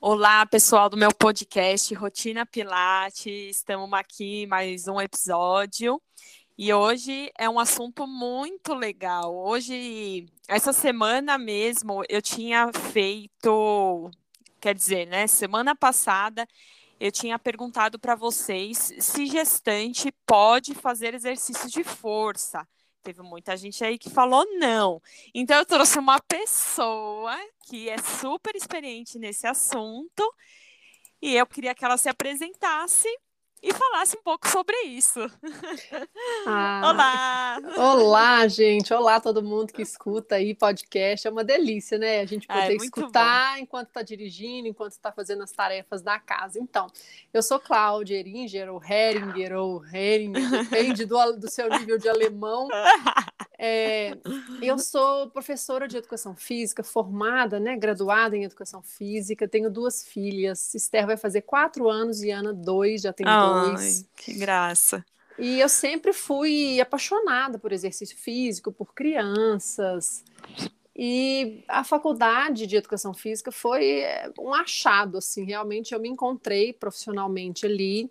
Olá, pessoal do meu podcast Rotina Pilates. Estamos aqui mais um episódio. E hoje é um assunto muito legal. Hoje, essa semana mesmo, eu tinha feito, quer dizer, né, semana passada, eu tinha perguntado para vocês se gestante pode fazer exercício de força. Teve muita gente aí que falou não. Então eu trouxe uma pessoa que é super experiente nesse assunto e eu queria que ela se apresentasse e falasse um pouco sobre isso. Ah, Olá! Olá, gente! Olá, todo mundo que escuta aí podcast. É uma delícia, né? A gente poder ah, é escutar bom. enquanto está dirigindo, enquanto está fazendo as tarefas da casa. Então, eu sou Cláudia Eringer, ou Heringer, ou Heringer, depende do, do seu nível de alemão. É, eu sou professora de educação física, formada, né, graduada em educação física. Tenho duas filhas. Esther vai fazer quatro anos e Ana dois, já tem Ai, dois. Que graça. E eu sempre fui apaixonada por exercício físico, por crianças. E a faculdade de educação física foi é, um achado, assim, realmente eu me encontrei profissionalmente ali.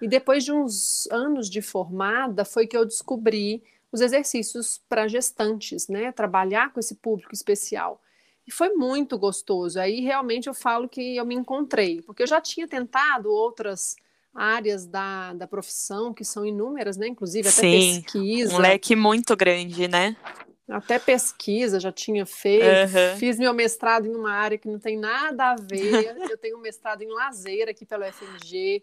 E depois de uns anos de formada, foi que eu descobri os exercícios para gestantes, né? Trabalhar com esse público especial. E foi muito gostoso. Aí realmente eu falo que eu me encontrei, porque eu já tinha tentado outras áreas da, da profissão, que são inúmeras, né? Inclusive até Sim, pesquisa. Um leque muito grande, né? Até pesquisa já tinha feito. Uhum. Fiz meu mestrado em uma área que não tem nada a ver. eu tenho um mestrado em lazer aqui pelo FMG.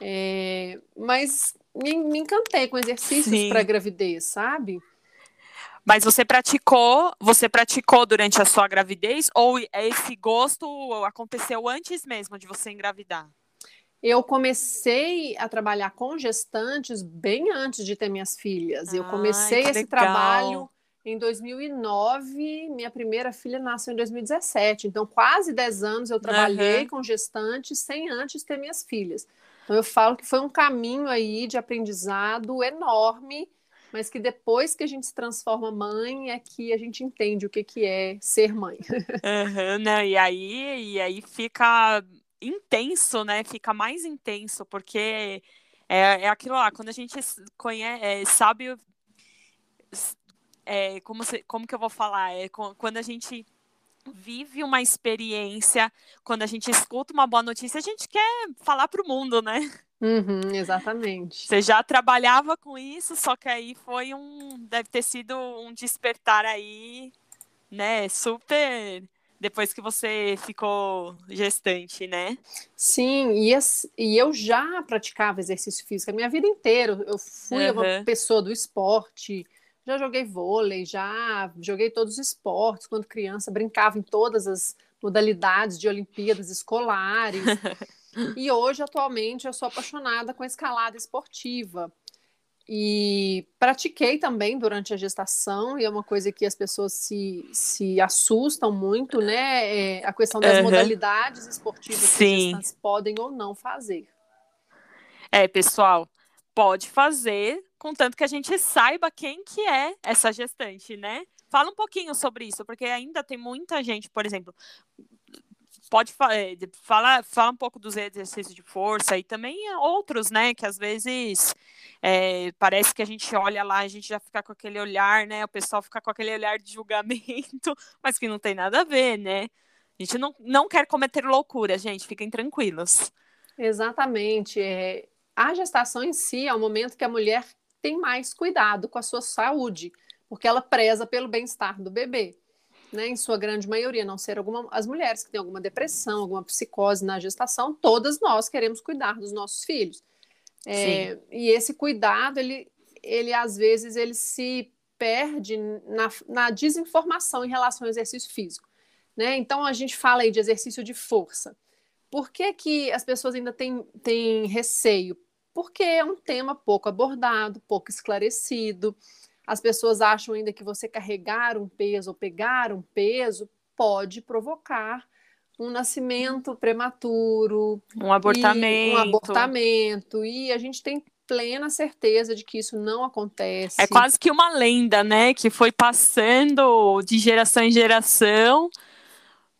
É, mas me, me encantei com exercícios para gravidez, sabe? Mas você praticou, você praticou durante a sua gravidez ou esse gosto aconteceu antes mesmo de você engravidar? Eu comecei a trabalhar com gestantes bem antes de ter minhas filhas. Eu comecei esse legal. trabalho em 2009, minha primeira filha nasceu em 2017. Então, quase 10 anos eu trabalhei uhum. com gestantes sem antes ter minhas filhas. Então eu falo que foi um caminho aí de aprendizado enorme, mas que depois que a gente se transforma mãe é que a gente entende o que, que é ser mãe. Uhum, né? E aí, e aí fica intenso, né? Fica mais intenso, porque é, é aquilo lá, quando a gente conhece, é, sabe é, como, se, como que eu vou falar? É, quando a gente vive uma experiência, quando a gente escuta uma boa notícia, a gente quer falar para o mundo, né? Uhum, exatamente. Você já trabalhava com isso, só que aí foi um. Deve ter sido um despertar aí, né? Super. Depois que você ficou gestante, né? Sim, e, e eu já praticava exercício físico a minha vida inteira. Eu fui uhum. uma pessoa do esporte, já joguei vôlei, já joguei todos os esportes. Quando criança, brincava em todas as modalidades de Olimpíadas escolares. e hoje, atualmente, eu sou apaixonada com a escalada esportiva. E pratiquei também durante a gestação, e é uma coisa que as pessoas se, se assustam muito, né? É a questão das uhum. modalidades esportivas Sim. que as gestantes podem ou não fazer. É, pessoal, pode fazer, contanto que a gente saiba quem que é essa gestante, né? Fala um pouquinho sobre isso, porque ainda tem muita gente, por exemplo, pode é, falar fala um pouco dos exercícios de força e também outros, né? Que às vezes é, parece que a gente olha lá, a gente já fica com aquele olhar, né? O pessoal fica com aquele olhar de julgamento, mas que não tem nada a ver, né? A gente não, não quer cometer loucura, gente, fiquem tranquilos. Exatamente. É, a gestação em si é o momento que a mulher tem mais cuidado com a sua saúde, porque ela preza pelo bem-estar do bebê. Né, em sua grande maioria, não ser alguma, as mulheres que têm alguma depressão, alguma psicose na gestação, todas nós queremos cuidar dos nossos filhos. É, e esse cuidado, ele, ele às vezes ele se perde na, na desinformação em relação ao exercício físico. Né? Então a gente fala aí de exercício de força. Por que, que as pessoas ainda têm, têm receio? Porque é um tema pouco abordado, pouco esclarecido. As pessoas acham ainda que você carregar um peso ou pegar um peso pode provocar um nascimento prematuro, um abortamento. um abortamento. E a gente tem plena certeza de que isso não acontece. É quase que uma lenda, né? Que foi passando de geração em geração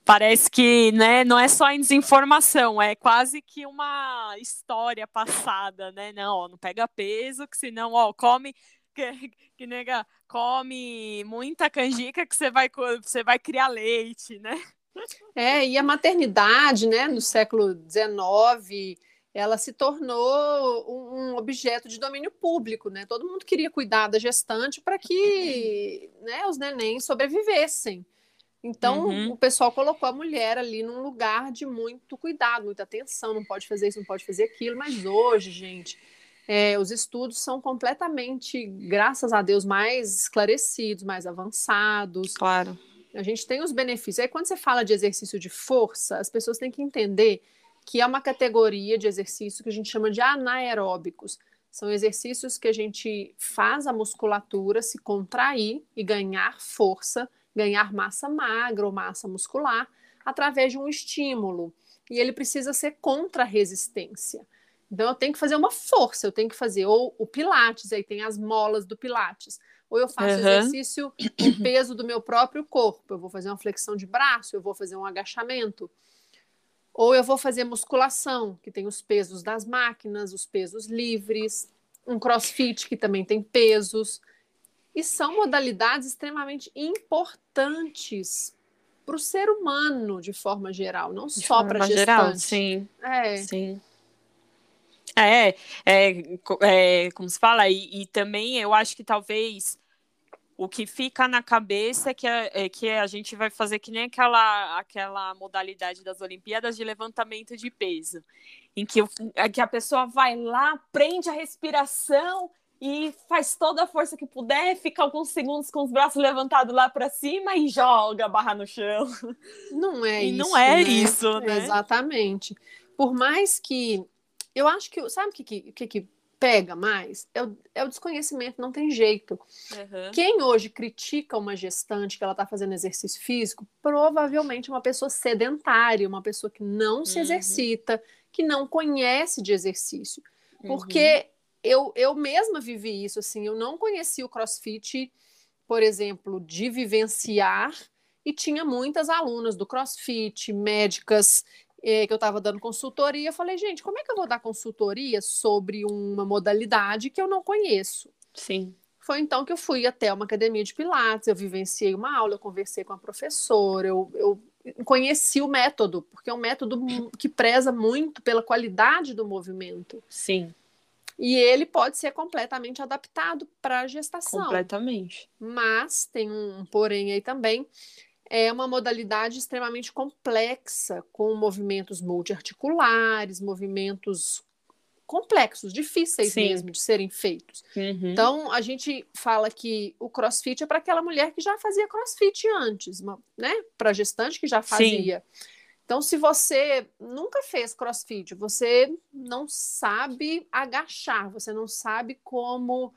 parece que né, não é só em desinformação, é quase que uma história passada, né? Não, ó, não pega peso, que senão, ó, come que, que nega, come muita canjica que você vai, você vai criar leite, né? É, e a maternidade, né, no século XIX, ela se tornou um objeto de domínio público, né? Todo mundo queria cuidar da gestante para que né, os nenéns sobrevivessem. Então, uhum. o pessoal colocou a mulher ali num lugar de muito cuidado, muita atenção, não pode fazer isso, não pode fazer aquilo, mas hoje, gente, é, os estudos são completamente, graças a Deus, mais esclarecidos, mais avançados. Claro. A gente tem os benefícios. Aí, quando você fala de exercício de força, as pessoas têm que entender que é uma categoria de exercício que a gente chama de anaeróbicos. São exercícios que a gente faz a musculatura se contrair e ganhar força, ganhar massa magra ou massa muscular através de um estímulo. E ele precisa ser contra resistência. Então eu tenho que fazer uma força, eu tenho que fazer ou o pilates, aí tem as molas do pilates, ou eu faço uhum. exercício com peso do meu próprio corpo, eu vou fazer uma flexão de braço, eu vou fazer um agachamento, ou eu vou fazer musculação, que tem os pesos das máquinas, os pesos livres, um crossfit que também tem pesos. E são modalidades extremamente importantes para o ser humano de forma geral, não de só para gestante. Geral, sim. É. Sim. É, é, é, como se fala, e, e, também eu acho que talvez o que fica na cabeça é que, a, é que a gente vai fazer que nem aquela, aquela modalidade das Olimpíadas de levantamento de peso, em que, é que a pessoa vai lá, prende a respiração e faz toda a força que puder, fica alguns segundos com os braços levantados lá para cima e joga a barra no chão. Não é e isso. Não é né? isso, né? Exatamente. Por mais que eu acho que, sabe o que, que, que, pega mais? É o, é o, desconhecimento, não tem jeito. Uhum. Quem hoje critica uma gestante que ela está fazendo exercício físico, provavelmente é uma pessoa sedentária, uma pessoa que não se uhum. exercita, que não conhece de exercício. Porque uhum. Eu, eu mesma vivi isso, assim, eu não conhecia o crossfit, por exemplo, de vivenciar, e tinha muitas alunas do crossfit, médicas é, que eu estava dando consultoria, eu falei, gente, como é que eu vou dar consultoria sobre uma modalidade que eu não conheço? Sim. Foi então que eu fui até uma academia de Pilates, eu vivenciei uma aula, eu conversei com a professora, eu, eu conheci o método, porque é um método que preza muito pela qualidade do movimento. Sim. E ele pode ser completamente adaptado para a gestação. Completamente. Mas tem um porém aí também, é uma modalidade extremamente complexa, com movimentos multiarticulares, movimentos complexos, difíceis Sim. mesmo de serem feitos. Uhum. Então, a gente fala que o crossfit é para aquela mulher que já fazia crossfit antes, né? Para gestante que já fazia. Sim. Então, se você nunca fez crossfit, você não sabe agachar, você não sabe como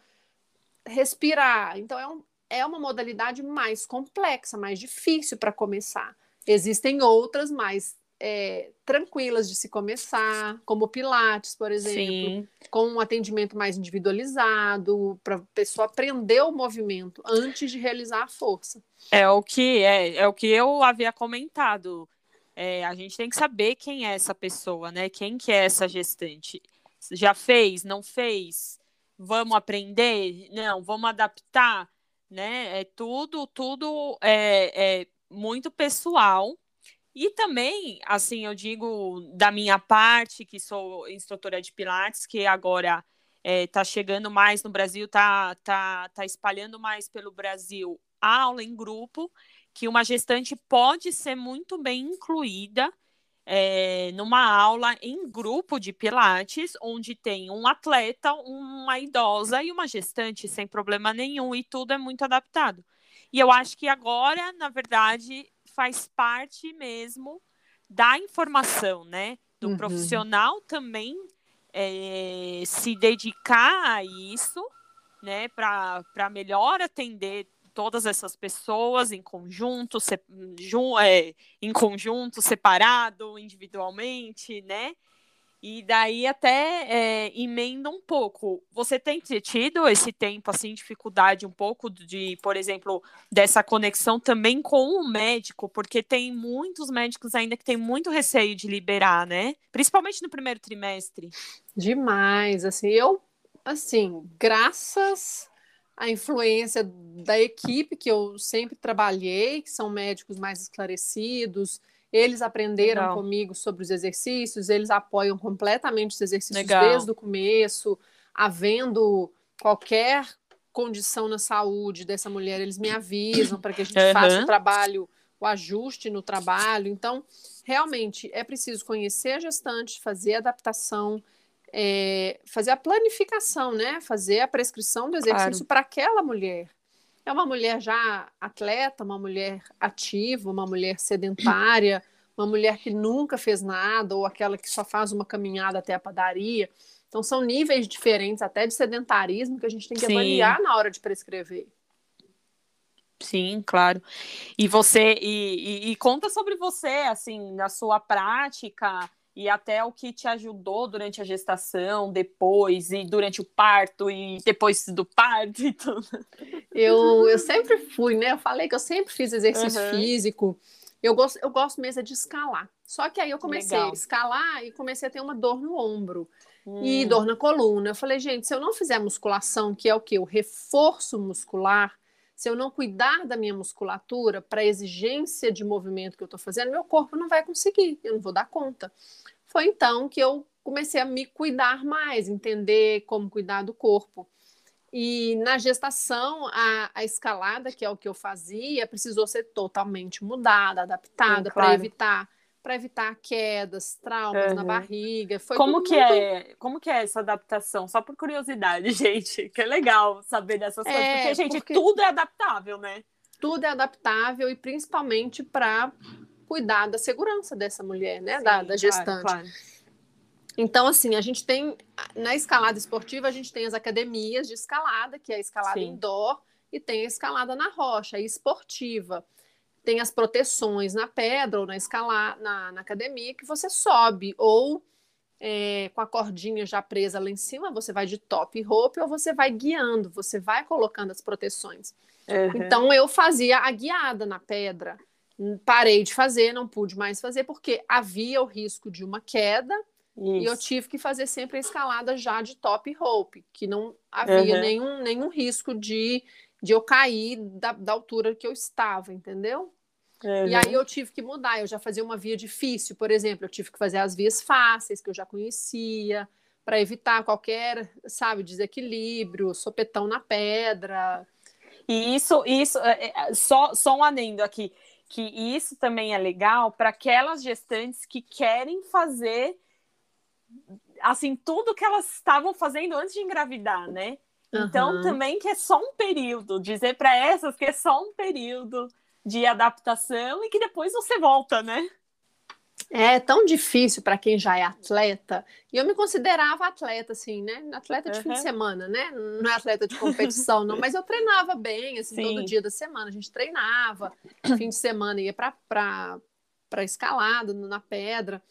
respirar. Então, é um, é uma modalidade mais complexa, mais difícil para começar. Existem outras mais é, tranquilas de se começar, como Pilates, por exemplo, Sim. com um atendimento mais individualizado, para a pessoa aprender o movimento antes de realizar a força. É o que é, é o que eu havia comentado. É, a gente tem que saber quem é essa pessoa, né? Quem que é essa gestante? Já fez? Não fez? Vamos aprender? Não, vamos adaptar? né? É tudo, tudo é, é muito pessoal. E também, assim, eu digo da minha parte, que sou instrutora de Pilates, que agora está é, chegando mais no Brasil, está tá, tá espalhando mais pelo Brasil a aula em grupo, que uma gestante pode ser muito bem incluída é, numa aula em grupo de Pilates, onde tem um atleta, uma idosa e uma gestante sem problema nenhum, e tudo é muito adaptado. E eu acho que agora, na verdade, faz parte mesmo da informação, né? Do uhum. profissional também é, se dedicar a isso, né? Para melhor atender todas essas pessoas em conjunto, se, jun, é, em conjunto, separado, individualmente, né? E daí até é, emenda um pouco. Você tem tido esse tempo, assim, dificuldade um pouco de, por exemplo, dessa conexão também com o médico, porque tem muitos médicos ainda que têm muito receio de liberar, né? Principalmente no primeiro trimestre. Demais, assim, eu, assim, graças à influência da equipe que eu sempre trabalhei, que são médicos mais esclarecidos, eles aprenderam Legal. comigo sobre os exercícios, eles apoiam completamente os exercícios Legal. desde o começo, havendo qualquer condição na saúde dessa mulher, eles me avisam para que a gente uhum. faça o trabalho, o ajuste no trabalho. Então, realmente é preciso conhecer a gestante, fazer a adaptação, é, fazer a planificação, né? Fazer a prescrição do exercício claro. para aquela mulher. É uma mulher já atleta, uma mulher ativa, uma mulher sedentária, uma mulher que nunca fez nada, ou aquela que só faz uma caminhada até a padaria. Então, são níveis diferentes, até de sedentarismo, que a gente tem que Sim. avaliar na hora de prescrever. Sim, claro. E você, e, e, e conta sobre você, assim, na sua prática, e até o que te ajudou durante a gestação, depois, e durante o parto, e depois do parto e tudo. Eu, eu sempre fui, né? Eu falei que eu sempre fiz exercício uhum. físico. Eu gosto, eu gosto mesmo é de escalar. Só que aí eu comecei Legal. a escalar e comecei a ter uma dor no ombro. Hum. E dor na coluna. Eu falei, gente, se eu não fizer musculação, que é o que? O reforço muscular, se eu não cuidar da minha musculatura para a exigência de movimento que eu estou fazendo, meu corpo não vai conseguir, eu não vou dar conta. Foi então que eu comecei a me cuidar mais, entender como cuidar do corpo. E na gestação, a, a escalada, que é o que eu fazia, precisou ser totalmente mudada, adaptada claro. para evitar para evitar quedas, traumas uhum. na barriga. Foi como que muito... é? Como que é essa adaptação? Só por curiosidade, gente, que é legal saber dessas é, coisas, porque gente, porque... tudo é adaptável, né? Tudo é adaptável e principalmente para cuidar da segurança dessa mulher, né, Sim, da, da, gestante. Claro, claro. Então, assim, a gente tem na escalada esportiva a gente tem as academias de escalada, que é a escalada Sim. indoor, e tem a escalada na rocha, esportiva tem as proteções na pedra ou na escalar na, na academia que você sobe ou é, com a cordinha já presa lá em cima, você vai de top rope ou você vai guiando, você vai colocando as proteções. Uhum. Então eu fazia a guiada na pedra. Parei de fazer, não pude mais fazer, porque havia o risco de uma queda Isso. e eu tive que fazer sempre a escalada já de top rope, que não havia uhum. nenhum, nenhum risco de, de eu cair da, da altura que eu estava, entendeu? Uhum. E aí eu tive que mudar, eu já fazia uma via difícil, por exemplo, eu tive que fazer as vias fáceis, que eu já conhecia, para evitar qualquer, sabe, desequilíbrio, sopetão na pedra. E isso, isso é, é, só, só um adendo aqui, que isso também é legal para aquelas gestantes que querem fazer assim tudo que elas estavam fazendo antes de engravidar, né? Então também que é só um período, dizer para essas que é só um período de adaptação e que depois você volta, né? É tão difícil para quem já é atleta. E eu me considerava atleta, assim, né? Atleta de uhum. fim de semana, né? Não é atleta de competição, não. Mas eu treinava bem, assim, Sim. todo dia da semana. A gente treinava. Fim de semana ia para escalada, na pedra.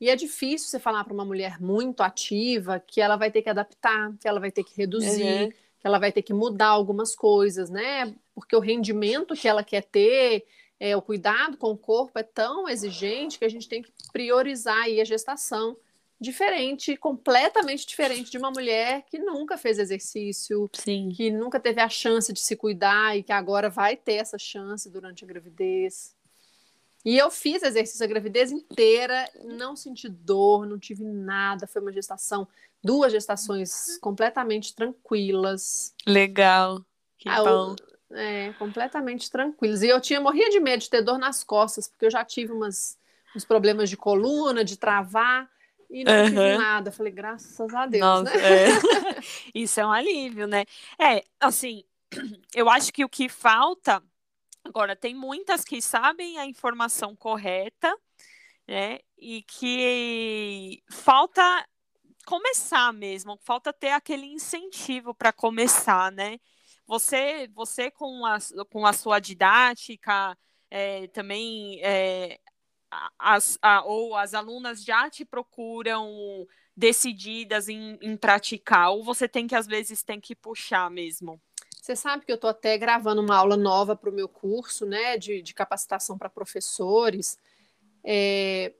E é difícil você falar para uma mulher muito ativa que ela vai ter que adaptar, que ela vai ter que reduzir, uhum. que ela vai ter que mudar algumas coisas, né? porque o rendimento que ela quer ter, é, o cuidado com o corpo é tão exigente que a gente tem que priorizar aí a gestação diferente, completamente diferente de uma mulher que nunca fez exercício, Sim. que nunca teve a chance de se cuidar e que agora vai ter essa chance durante a gravidez. E eu fiz exercício a gravidez inteira, não senti dor, não tive nada, foi uma gestação, duas gestações completamente tranquilas. Legal. Que bom. É, completamente tranquilos. E eu tinha morria de medo de ter dor nas costas, porque eu já tive umas, uns problemas de coluna, de travar, e não uhum. tive nada. Falei, graças a Deus, Nossa, né? É. Isso é um alívio, né? É, assim, eu acho que o que falta. Agora, tem muitas que sabem a informação correta, né? E que falta começar mesmo, falta ter aquele incentivo para começar, né? Você, você com, a, com a sua didática, é, também é, as, a, ou as alunas já te procuram decididas em, em praticar, ou você tem que, às vezes, tem que puxar mesmo? Você sabe que eu estou até gravando uma aula nova para o meu curso, né, de, de capacitação para professores. É,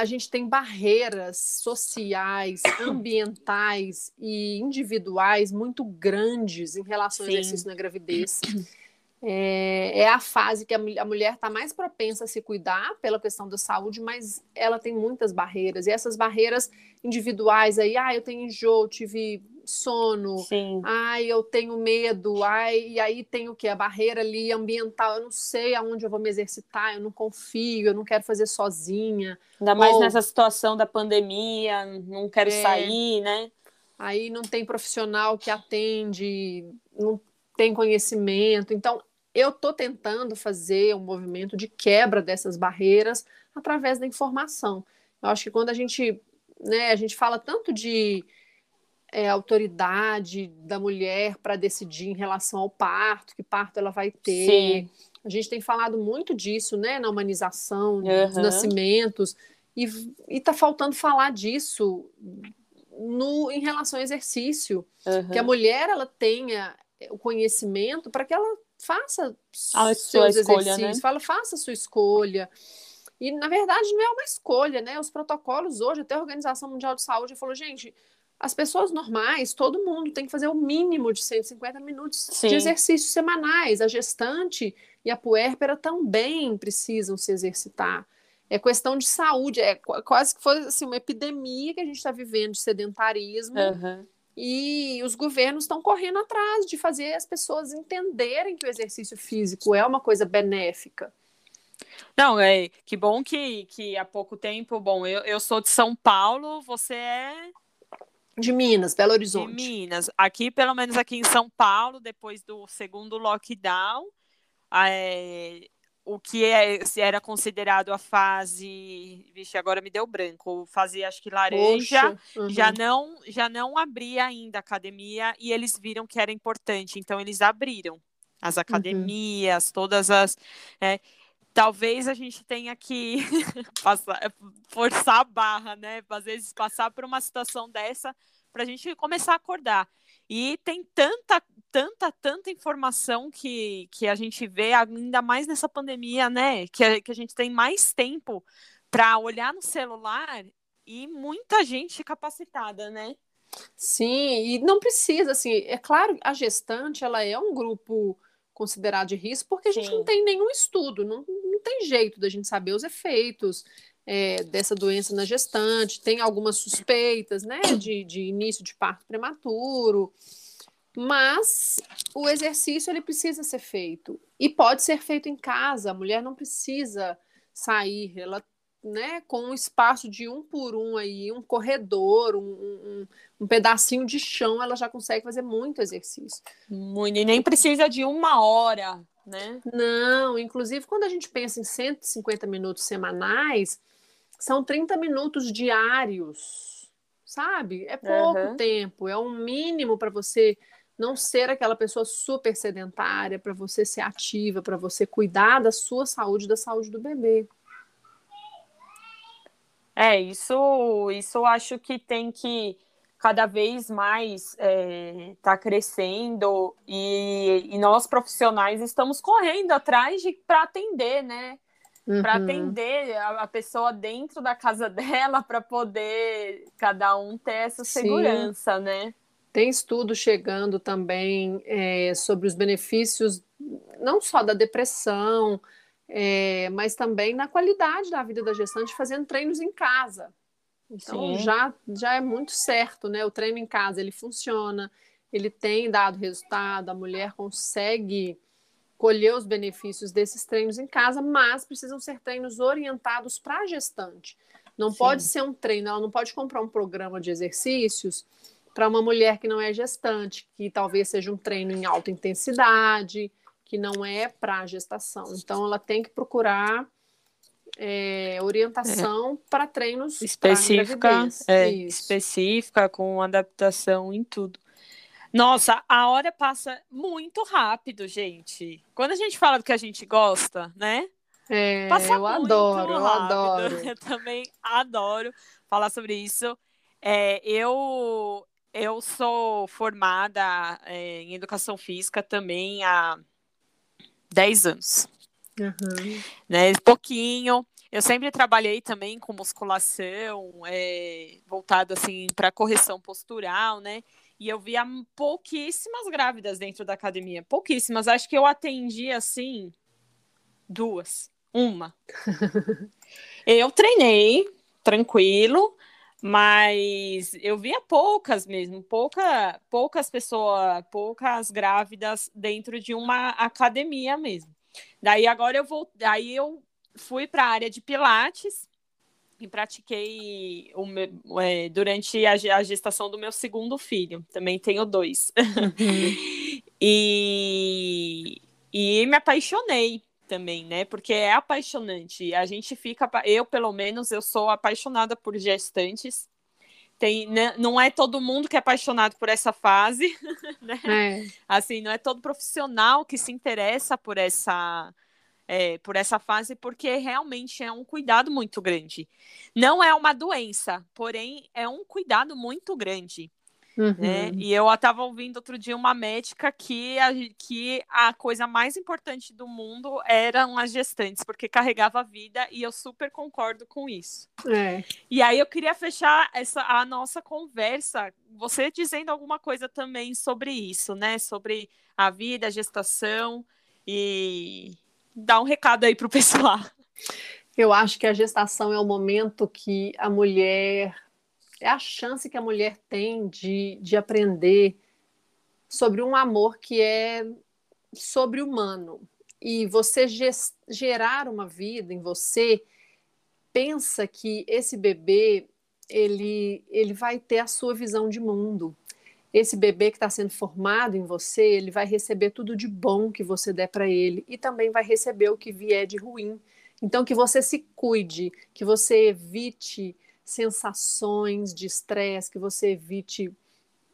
a gente tem barreiras sociais, ambientais e individuais muito grandes em relação ao exercício na gravidez. É, é, a fase que a, a mulher está mais propensa a se cuidar pela questão da saúde, mas ela tem muitas barreiras. E essas barreiras individuais aí, ah, eu tenho enjoo, tive sono, Sim. ai, eu tenho medo, ai, e aí tem o que? A barreira ali ambiental, eu não sei aonde eu vou me exercitar, eu não confio, eu não quero fazer sozinha. Ainda mais Ou... nessa situação da pandemia, não quero é... sair, né? Aí não tem profissional que atende, não tem conhecimento. Então, eu estou tentando fazer um movimento de quebra dessas barreiras através da informação. Eu acho que quando a gente, né, a gente fala tanto de é, autoridade da mulher para decidir em relação ao parto, que parto ela vai ter. Sim. A gente tem falado muito disso, né, na humanização uhum. dos nascimentos, e está faltando falar disso no, em relação ao exercício, uhum. que a mulher ela tenha o conhecimento para que ela faça a seus escolha, exercícios, né? fala, faça a sua escolha. E, na verdade, não é uma escolha, né? Os protocolos hoje, até a Organização Mundial de Saúde falou, gente, as pessoas normais, todo mundo tem que fazer o mínimo de 150 minutos Sim. de exercícios semanais. A gestante e a puérpera também precisam se exercitar. É questão de saúde, é quase que foi assim, uma epidemia que a gente está vivendo de sedentarismo. Uhum. E os governos estão correndo atrás de fazer as pessoas entenderem que o exercício físico é uma coisa benéfica. Não, é que bom que, que há pouco tempo, bom, eu, eu sou de São Paulo, você é de Minas, Belo Horizonte. De Minas. Aqui, pelo menos aqui em São Paulo, depois do segundo lockdown, é, o que é, era considerado a fase, vixe, agora me deu branco, fazia acho que laranja, uhum. já não já não abria ainda a academia e eles viram que era importante, então eles abriram as uhum. academias, uhum. todas as é, talvez a gente tenha que passar, forçar a barra, né? Às vezes passar por uma situação dessa para a gente começar a acordar. E tem tanta, tanta, tanta informação que, que a gente vê, ainda mais nessa pandemia, né? Que a, que a gente tem mais tempo para olhar no celular e muita gente capacitada, né? Sim, e não precisa, assim, é claro, a gestante, ela é um grupo considerado de risco porque a gente não tem nenhum estudo, não, não tem jeito da gente saber os efeitos, é, dessa doença na gestante, tem algumas suspeitas, né, de, de início de parto prematuro, mas o exercício ele precisa ser feito e pode ser feito em casa. A mulher não precisa sair, ela, né, com um espaço de um por um aí, um corredor, um, um, um pedacinho de chão, ela já consegue fazer muito exercício. Muito, e nem precisa de uma hora, né? Não, inclusive quando a gente pensa em 150 minutos semanais, são 30 minutos diários, sabe? É pouco uhum. tempo, é um mínimo para você não ser aquela pessoa super sedentária, para você ser ativa, para você cuidar da sua saúde, da saúde do bebê. É, isso, isso eu acho que tem que cada vez mais está é, tá crescendo e, e, nós profissionais estamos correndo atrás para atender, né? uhum. para atender a, a, pessoa dentro da casa dela para poder cada um ter essa segurança, Sim. né? Tem estudo chegando também é, sobre os benefícios não só da depressão, é, mas também na qualidade da vida da gestante fazendo treinos em casa. Então já, já é muito certo, né? O treino em casa ele funciona, ele tem dado resultado, a mulher consegue colher os benefícios desses treinos em casa, mas precisam ser treinos orientados para a gestante. Não Sim. pode ser um treino, ela não pode comprar um programa de exercícios para uma mulher que não é gestante, que talvez seja um treino em alta intensidade, que não é para a gestação. Então, ela tem que procurar é, orientação é. para treinos específica, é, específica, com adaptação em tudo. Nossa, a hora passa muito rápido, gente. Quando a gente fala do que a gente gosta, né? É, Passa eu adoro, eu adoro. Eu também adoro falar sobre isso. É, eu, eu sou formada é, em educação física também há 10 anos. Uhum. Né, pouquinho. Eu sempre trabalhei também com musculação, é, voltado assim para correção postural, né? E eu via pouquíssimas grávidas dentro da academia, pouquíssimas. Acho que eu atendi assim duas, uma. eu treinei tranquilo, mas eu via poucas mesmo, pouca, poucas pessoas, poucas grávidas dentro de uma academia mesmo. Daí agora eu vou, aí eu fui para a área de pilates e pratiquei meu, é, durante a, a, gestação do meu segundo filho. Também tenho dois. Uhum. e, e me apaixonei também, né? Porque é apaixonante. A gente fica, eu pelo menos, eu sou apaixonada por gestantes. Tem, né, não é todo mundo que é apaixonado por essa fase, né? É. Assim, não é todo profissional que se interessa por essa é, por essa fase, porque realmente é um cuidado muito grande. Não é uma doença, porém é um cuidado muito grande. Uhum. Né? E eu estava ouvindo outro dia uma médica que a, que a coisa mais importante do mundo eram as gestantes, porque carregava a vida, e eu super concordo com isso. É. E aí eu queria fechar essa, a nossa conversa, você dizendo alguma coisa também sobre isso, né? Sobre a vida, a gestação e, dar um recado aí para o pessoal. Eu acho que a gestação é o momento que a mulher. É a chance que a mulher tem de, de aprender sobre um amor que é sobre-humano. E você gerar uma vida em você, pensa que esse bebê ele, ele vai ter a sua visão de mundo esse bebê que está sendo formado em você, ele vai receber tudo de bom que você der para ele e também vai receber o que vier de ruim. Então, que você se cuide, que você evite sensações de estresse, que você evite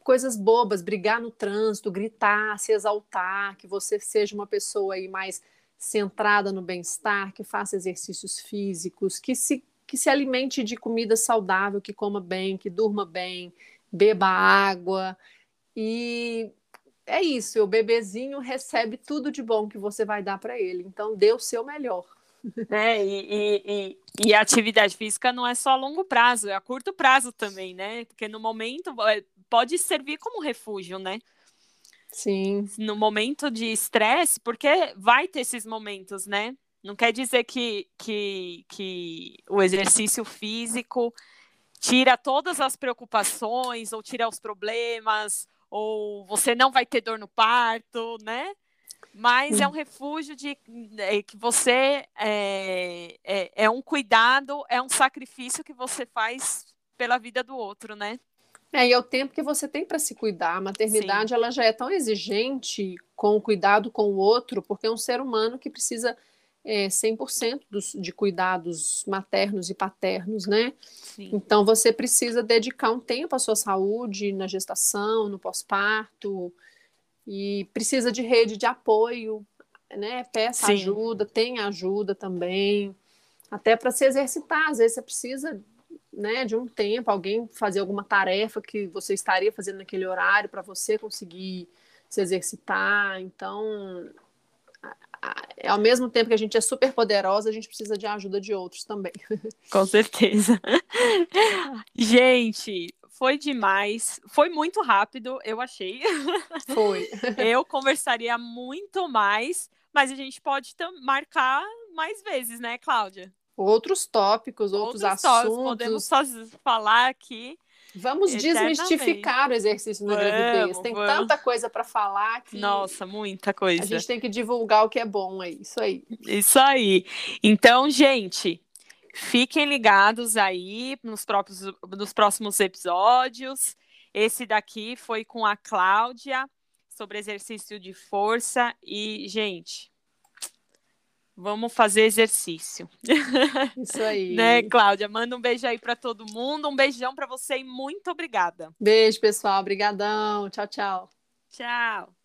coisas bobas, brigar no trânsito, gritar, se exaltar, que você seja uma pessoa aí mais centrada no bem-estar, que faça exercícios físicos, que se, que se alimente de comida saudável, que coma bem, que durma bem, beba água. E é isso, o bebezinho recebe tudo de bom que você vai dar para ele. Então, dê o seu melhor. É, e, e, e, a atividade física não é só a longo prazo, é a curto prazo também, né? Porque no momento é, pode servir como refúgio, né? Sim. No momento de estresse, porque vai ter esses momentos, né? Não quer dizer que, que, que o exercício físico tira todas as preocupações, ou tira os problemas, ou você não vai ter dor no parto, né? Mas é um refúgio de é, que você é, é, é, um cuidado, é um sacrifício que você faz pela vida do outro, né? É, e é o tempo que você tem para se cuidar. A maternidade ela já é tão exigente com o cuidado com o outro, porque é um ser humano que precisa é, 100% dos, de cuidados maternos e paternos, né? Sim. Então você precisa dedicar um tempo à sua saúde na gestação, no pós-parto, e precisa de rede de apoio, né? Peça Sim. ajuda, tenha ajuda também, até para se exercitar. Às vezes você precisa né, de um tempo, alguém fazer alguma tarefa que você estaria fazendo naquele horário para você conseguir se exercitar. Então, ao mesmo tempo que a gente é super poderosa, a gente precisa de ajuda de outros também. Com certeza. gente, foi demais. Foi muito rápido, eu achei. Foi. eu conversaria muito mais, mas a gente pode marcar mais vezes, né, Cláudia? Outros tópicos, outros, outros assuntos. Tópicos, podemos só falar aqui Vamos desmistificar o exercício da gravidez. Tem vamos. tanta coisa para falar que. Nossa, muita coisa. A gente tem que divulgar o que é bom, é isso aí. Isso aí. Então, gente, fiquem ligados aí nos, próprios, nos próximos episódios. Esse daqui foi com a Cláudia sobre exercício de força. E, gente, Vamos fazer exercício. Isso aí. né, Cláudia? Manda um beijo aí para todo mundo. Um beijão para você e muito obrigada. Beijo, pessoal. Obrigadão. Tchau, tchau. Tchau.